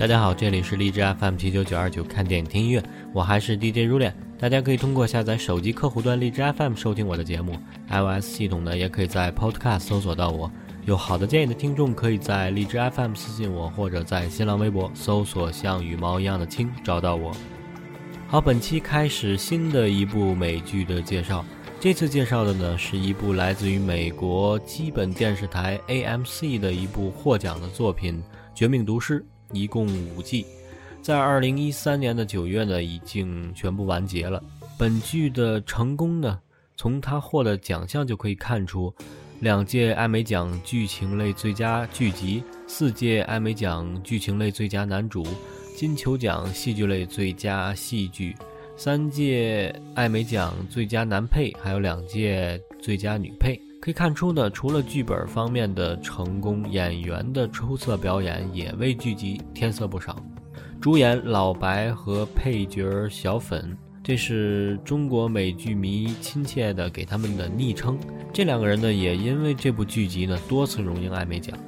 大家好，这里是荔枝 FM 七九九二九，看电影听音乐，我还是 DJ 如恋。大家可以通过下载手机客户端荔枝 FM 收听我的节目，iOS 系统呢也可以在 Podcast 搜索到我。有好的建议的听众，可以在荔枝 FM 私信我，或者在新浪微博搜索“像羽毛一样的青”找到我。好，本期开始新的一部美剧的介绍。这次介绍的呢是一部来自于美国基本电视台 AMC 的一部获奖的作品《绝命毒师》。一共五季，在二零一三年的九月呢，已经全部完结了。本剧的成功呢，从他获得奖项就可以看出：两届艾美奖剧情类最佳剧集，四届艾美奖剧情类最佳男主，金球奖戏剧类最佳戏剧，三届艾美奖最佳男配，还有两届最佳女配。可以看出呢，除了剧本方面的成功，演员的出色表演也为剧集添色不少。主演老白和配角小粉，这是中国美剧迷亲切的给他们的昵称。这两个人呢，也因为这部剧集呢，多次荣膺艾美奖。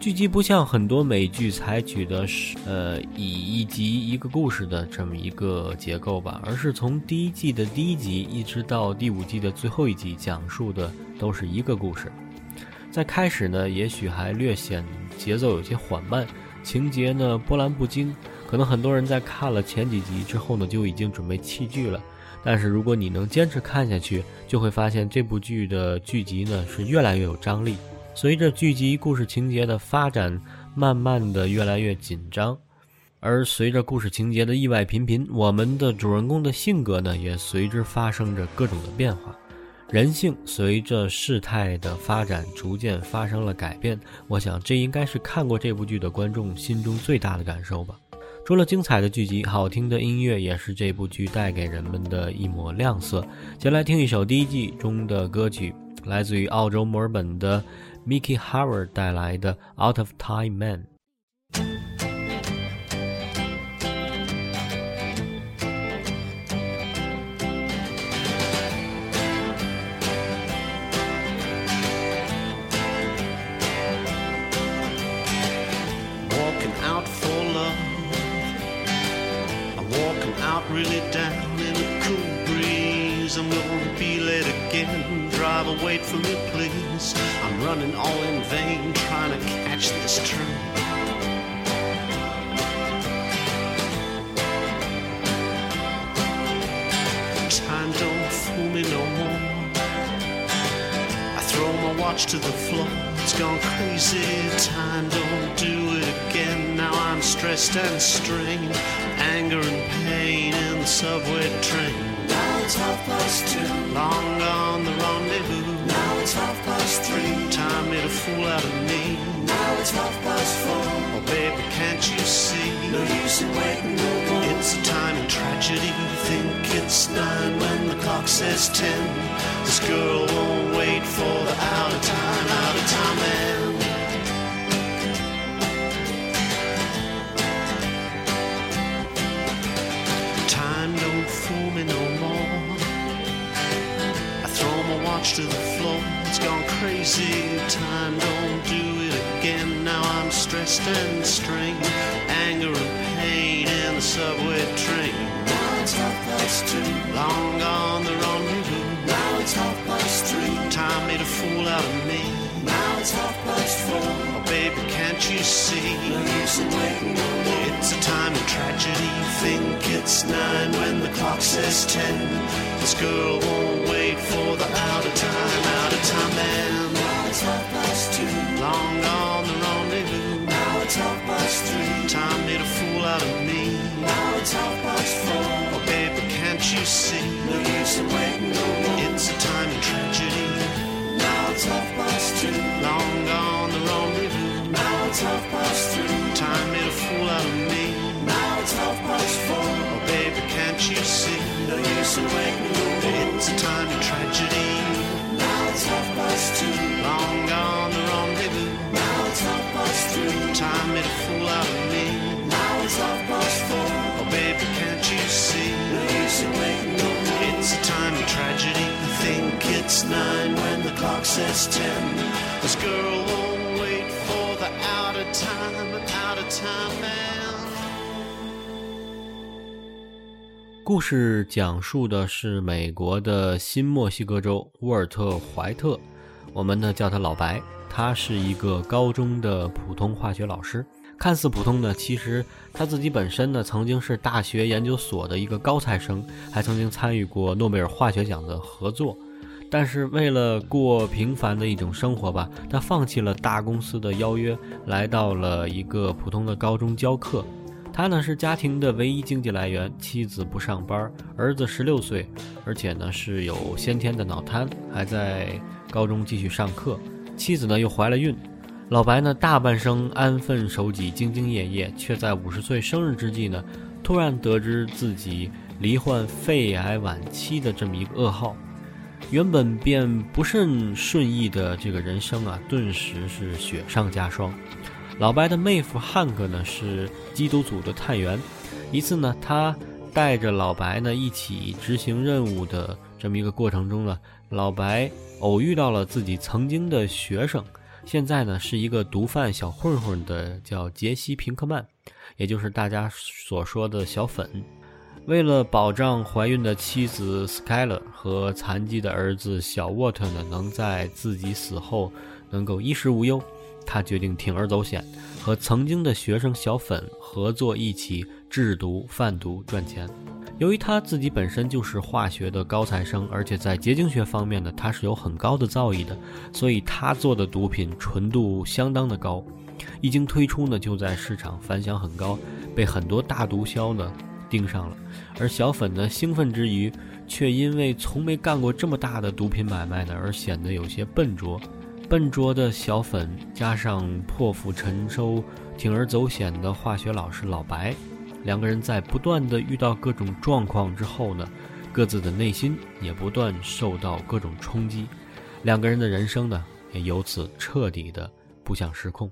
剧集不像很多美剧采取的是，呃，以一集一个故事的这么一个结构吧，而是从第一季的第一集一直到第五季的最后一集，讲述的都是一个故事。在开始呢，也许还略显节奏有些缓慢，情节呢波澜不惊，可能很多人在看了前几集之后呢，就已经准备弃剧了。但是如果你能坚持看下去，就会发现这部剧的剧集呢是越来越有张力。随着剧集故事情节的发展，慢慢的越来越紧张，而随着故事情节的意外频频，我们的主人公的性格呢，也随之发生着各种的变化，人性随着事态的发展逐渐发生了改变。我想，这应该是看过这部剧的观众心中最大的感受吧。除了精彩的剧集，好听的音乐也是这部剧带给人们的一抹亮色。先来听一首第一季中的歌曲，来自于澳洲墨尔本的。Mickey Howard 带来的《Out of Time Man》。 Vain, trying to catch this train. Time don't fool me no more. I throw my watch to the floor. It's gone crazy. Time don't do it again. Now I'm stressed and strained. Anger and pain in the subway train. Now it's half past two. Long gone the rendezvous. Now it's half past three. A fool out of me. Now it's half past four. Oh, baby, can't you see? No use in waiting no more. It's a time of tragedy. Think it's nine when the clock says ten. This girl won't wait for the out of time, out of time man. Crazy. Time don't do it again. Now I'm stressed and strained. Anger and pain in the subway train. Now it's half past two. Long gone the rendezvous. Now it's half past three. Time made a fool out of me. Now it's half past four. Oh, baby, can't you see? No use in waiting no more. It's a time of tragedy. Think it's nine when the clock says ten. This girl won't wait for the out of time, out of time man. Now it's half past two. Long gone the rendezvous. Now it's half past three. Time made a fool out of me. Now it's half past four. Oh, baby, can't you see? No use in waiting no more. It's a time system this girl won't wait for the out of time out of time。故事讲述的是美国的新墨西哥州沃尔特怀特，我们呢叫他老白，他是一个高中的普通化学老师。看似普通呢，其实他自己本身呢，曾经是大学研究所的一个高材生，还曾经参与过诺贝尔化学奖的合作。但是为了过平凡的一种生活吧，他放弃了大公司的邀约，来到了一个普通的高中教课。他呢是家庭的唯一经济来源，妻子不上班，儿子十六岁，而且呢是有先天的脑瘫，还在高中继续上课。妻子呢又怀了孕。老白呢大半生安分守己，兢兢业业，却在五十岁生日之际呢，突然得知自己罹患肺癌晚期的这么一个噩耗。原本便不甚顺意的这个人生啊，顿时是雪上加霜。老白的妹夫汉克呢是缉毒组的探员，一次呢他带着老白呢一起执行任务的这么一个过程中呢，老白偶遇到了自己曾经的学生，现在呢是一个毒贩小混混的叫杰西·平克曼，也就是大家所说的小粉。为了保障怀孕的妻子 Skyler 和残疾的儿子小沃特呢能在自己死后能够衣食无忧。他决定铤而走险，和曾经的学生小粉合作，一起制毒贩毒赚钱。由于他自己本身就是化学的高材生，而且在结晶学方面呢，他是有很高的造诣的，所以他做的毒品纯度相当的高。一经推出呢，就在市场反响很高，被很多大毒枭呢盯上了。而小粉呢，兴奋之余，却因为从没干过这么大的毒品买卖呢，而显得有些笨拙。笨拙的小粉加上破釜沉舟、铤而走险的化学老师老白，两个人在不断的遇到各种状况之后呢，各自的内心也不断受到各种冲击，两个人的人生呢，也由此彻底的步向失控。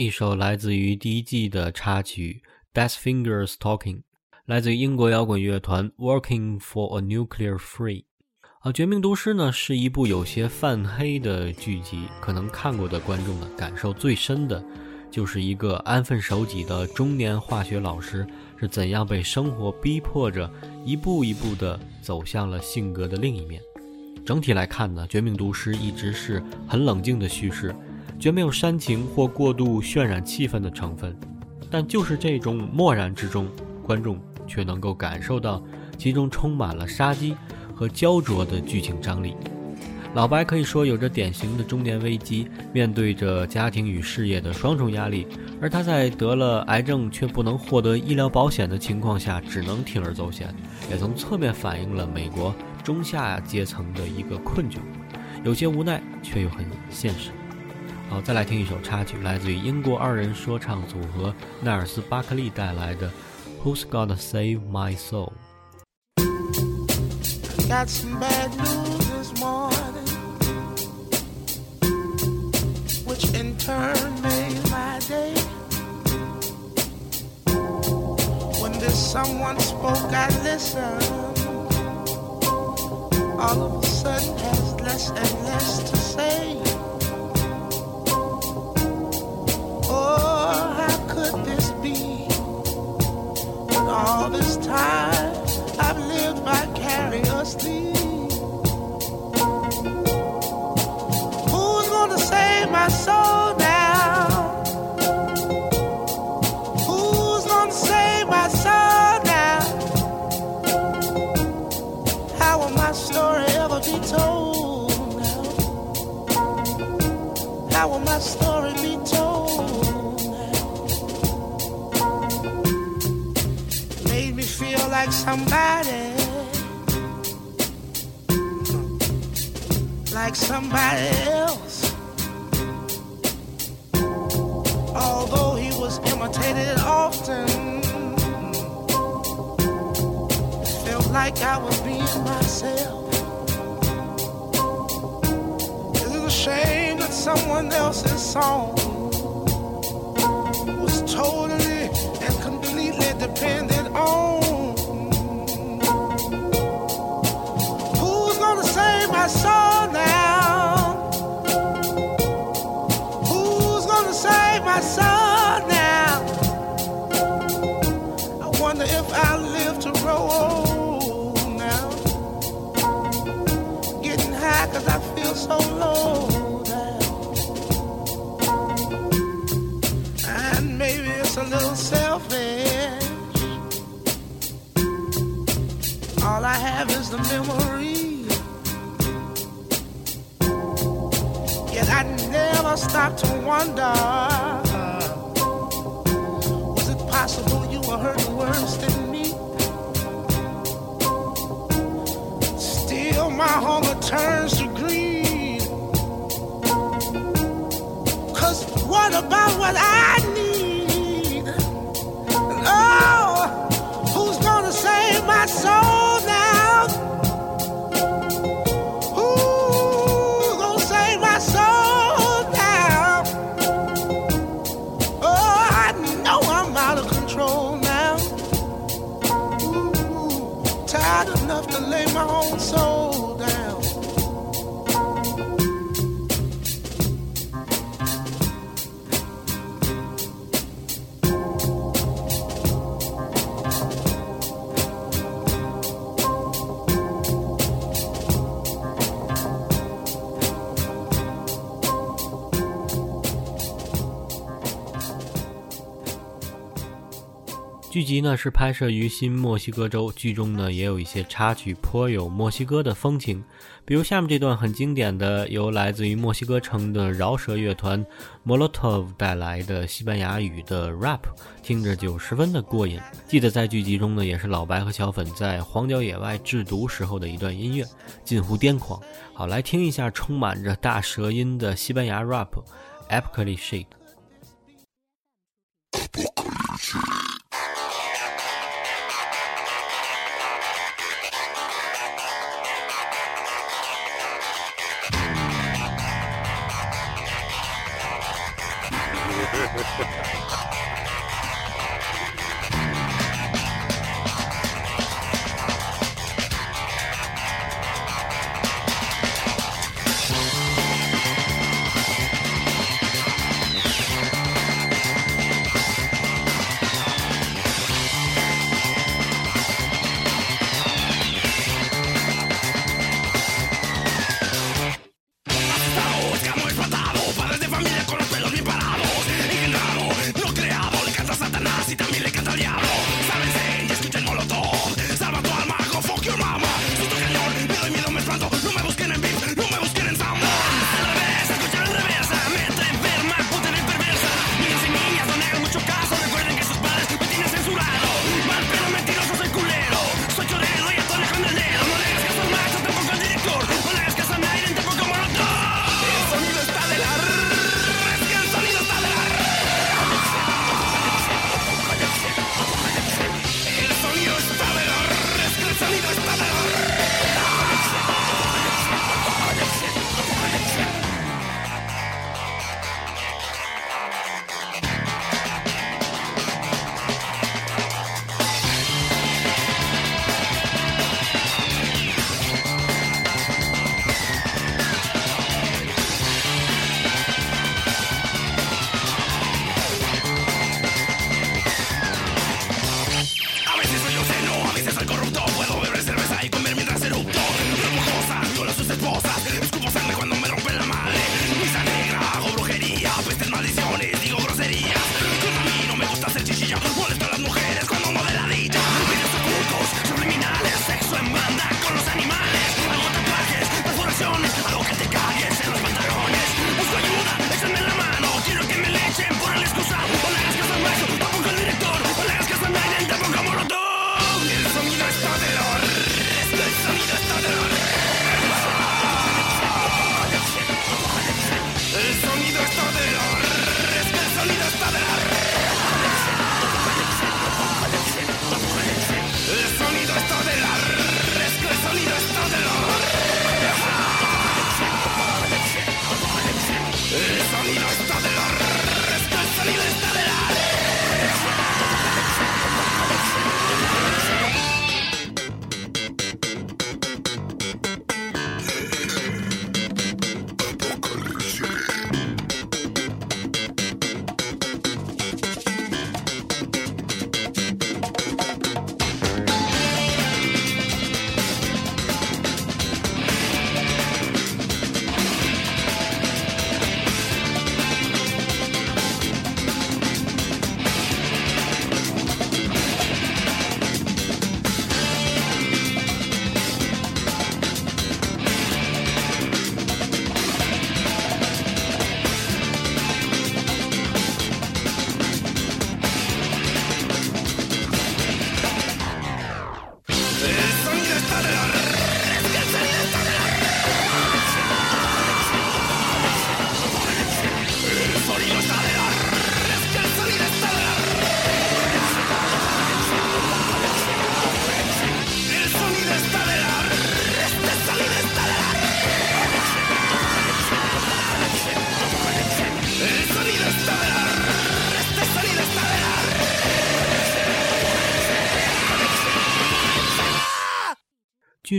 一首来自于第一季的插曲《Death Fingers Talking》，来自于英国摇滚乐团 Working for a Nuclear Free。啊，《绝命毒师》呢是一部有些泛黑的剧集，可能看过的观众呢感受最深的，就是一个安分守己的中年化学老师是怎样被生活逼迫着一步一步的走向了性格的另一面。整体来看呢，《绝命毒师》一直是很冷静的叙事。绝没有煽情或过度渲染气氛的成分，但就是这种漠然之中，观众却能够感受到其中充满了杀机和焦灼的剧情张力。老白可以说有着典型的中年危机，面对着家庭与事业的双重压力，而他在得了癌症却不能获得医疗保险的情况下，只能铤而走险，也从侧面反映了美国中下阶层的一个困窘，有些无奈却又很现实。好，再来听一首插曲，来自于英国二人说唱组合奈尔斯·巴克利带来的《Who's Gonna Save My Soul》。Got some bad news this morning, which in turn made my day. When this someone spoke, I listened. All of a sudden, has less and less to say. All this time I've lived vicariously. Who's gonna save my soul now? Who's gonna save my soul now? How will my story ever be told now? How will my story somebody like somebody else. Although he was imitated often, felt like I was being myself. Is it a shame that someone else's song was totally and completely dependent memory. Yet I never stop to wonder. Enough to lay my own soul 剧集呢是拍摄于新墨西哥州，剧中呢也有一些插曲颇有墨西哥的风情，比如下面这段很经典的，由来自于墨西哥城的饶舌乐团 Molotov 带来的西班牙语的 rap，听着就十分的过瘾。记得在剧集中呢，也是老白和小粉在荒郊野外制毒时候的一段音乐，近乎癫狂。好，来听一下充满着大舌音的西班牙 rap，Epically Shit。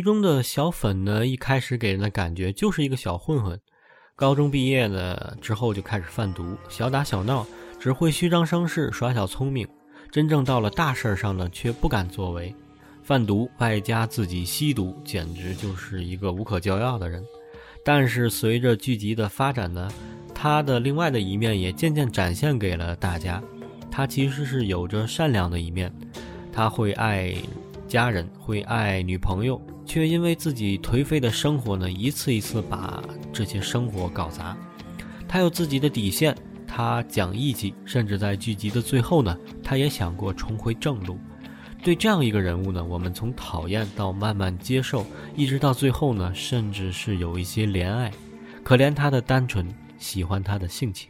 剧中的小粉呢，一开始给人的感觉就是一个小混混，高中毕业呢之后就开始贩毒，小打小闹，只会虚张声势，耍小聪明。真正到了大事儿上呢，却不敢作为，贩毒外加自己吸毒，简直就是一个无可救药的人。但是随着剧集的发展呢，他的另外的一面也渐渐展现给了大家。他其实是有着善良的一面，他会爱家人，会爱女朋友，却因为自己颓废的生活呢，一次一次把这些生活搞砸。他有自己的底线，他讲义气，甚至在剧集的最后呢，他也想过重回正路。对这样一个人物呢，我们从讨厌到慢慢接受，一直到最后呢，甚至是有一些怜爱，可怜他的单纯，喜欢他的性情。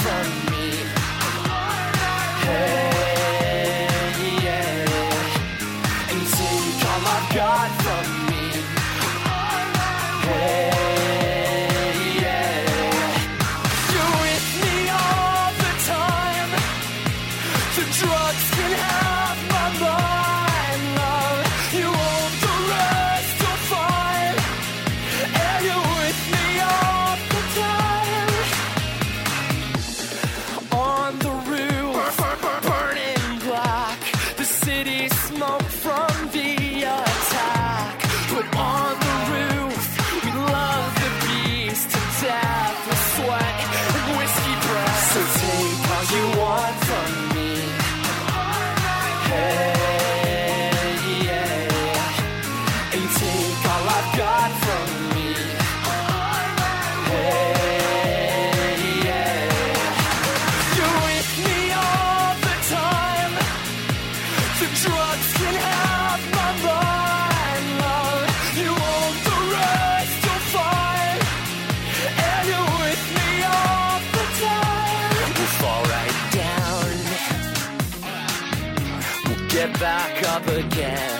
up again.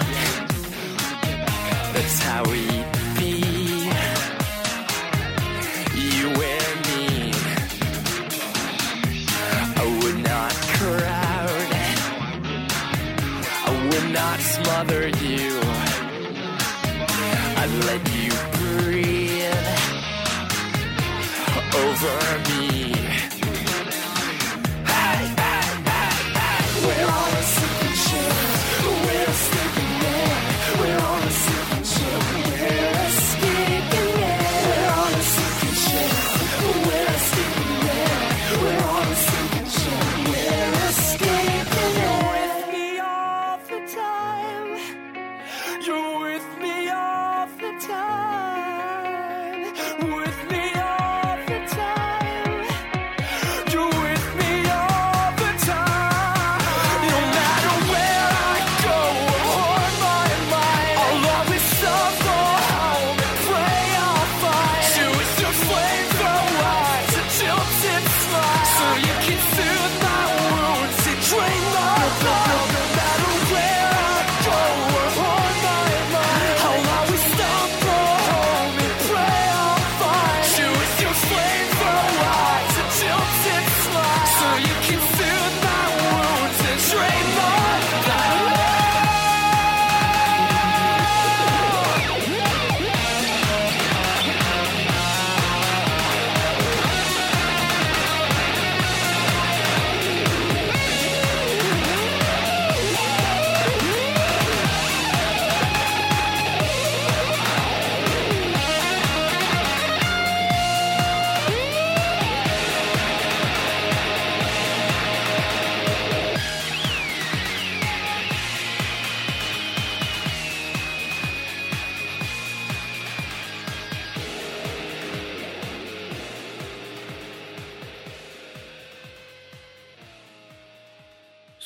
That's how we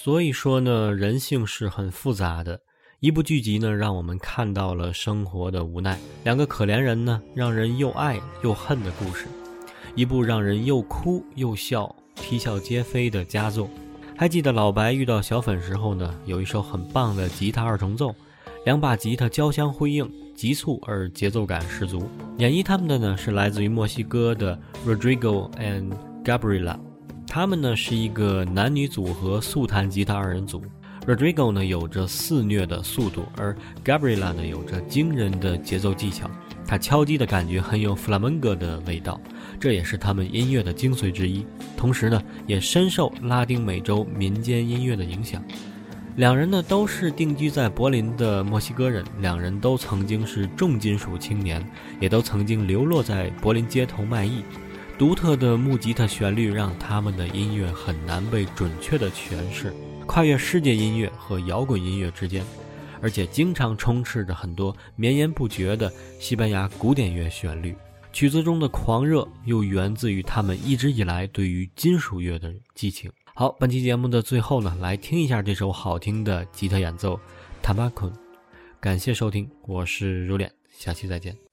所以说呢，人性是很复杂的。一部剧集呢，让我们看到了生活的无奈；两个可怜人呢，让人又爱又恨的故事；一部让人又哭又笑、啼笑皆非的佳作。还记得老白遇到小粉时候呢，有一首很棒的吉他二重奏，两把吉他交相辉映，急促而节奏感十足。演绎他们的呢，是来自于墨西哥的 Rodrigo and Gabriela，他们呢是一个男女组合速弹吉他二人组。Rodrigo 呢有着肆虐的速度，而 Gabriela 呢有着惊人的节奏技巧。他敲击的感觉很有弗拉门戈的味道，这也是他们音乐的精髓之一。同时呢，也深受拉丁美洲民间音乐的影响。两人呢都是定居在柏林的墨西哥人，两人都曾经是重金属青年，也都曾经流落在柏林街头卖艺。独特的木吉他旋律让他们的音乐很难被准确的诠释。跨越世界音乐和摇滚音乐之间，而且经常充斥着很多绵延不绝的西班牙古典乐旋律。曲子中的狂热又源自于他们一直以来对于金属乐的激情。好，本期节目的最后呢，来听一下这首好听的吉他演奏《t a m a k u n 感谢收听，我是如脸，下期再见。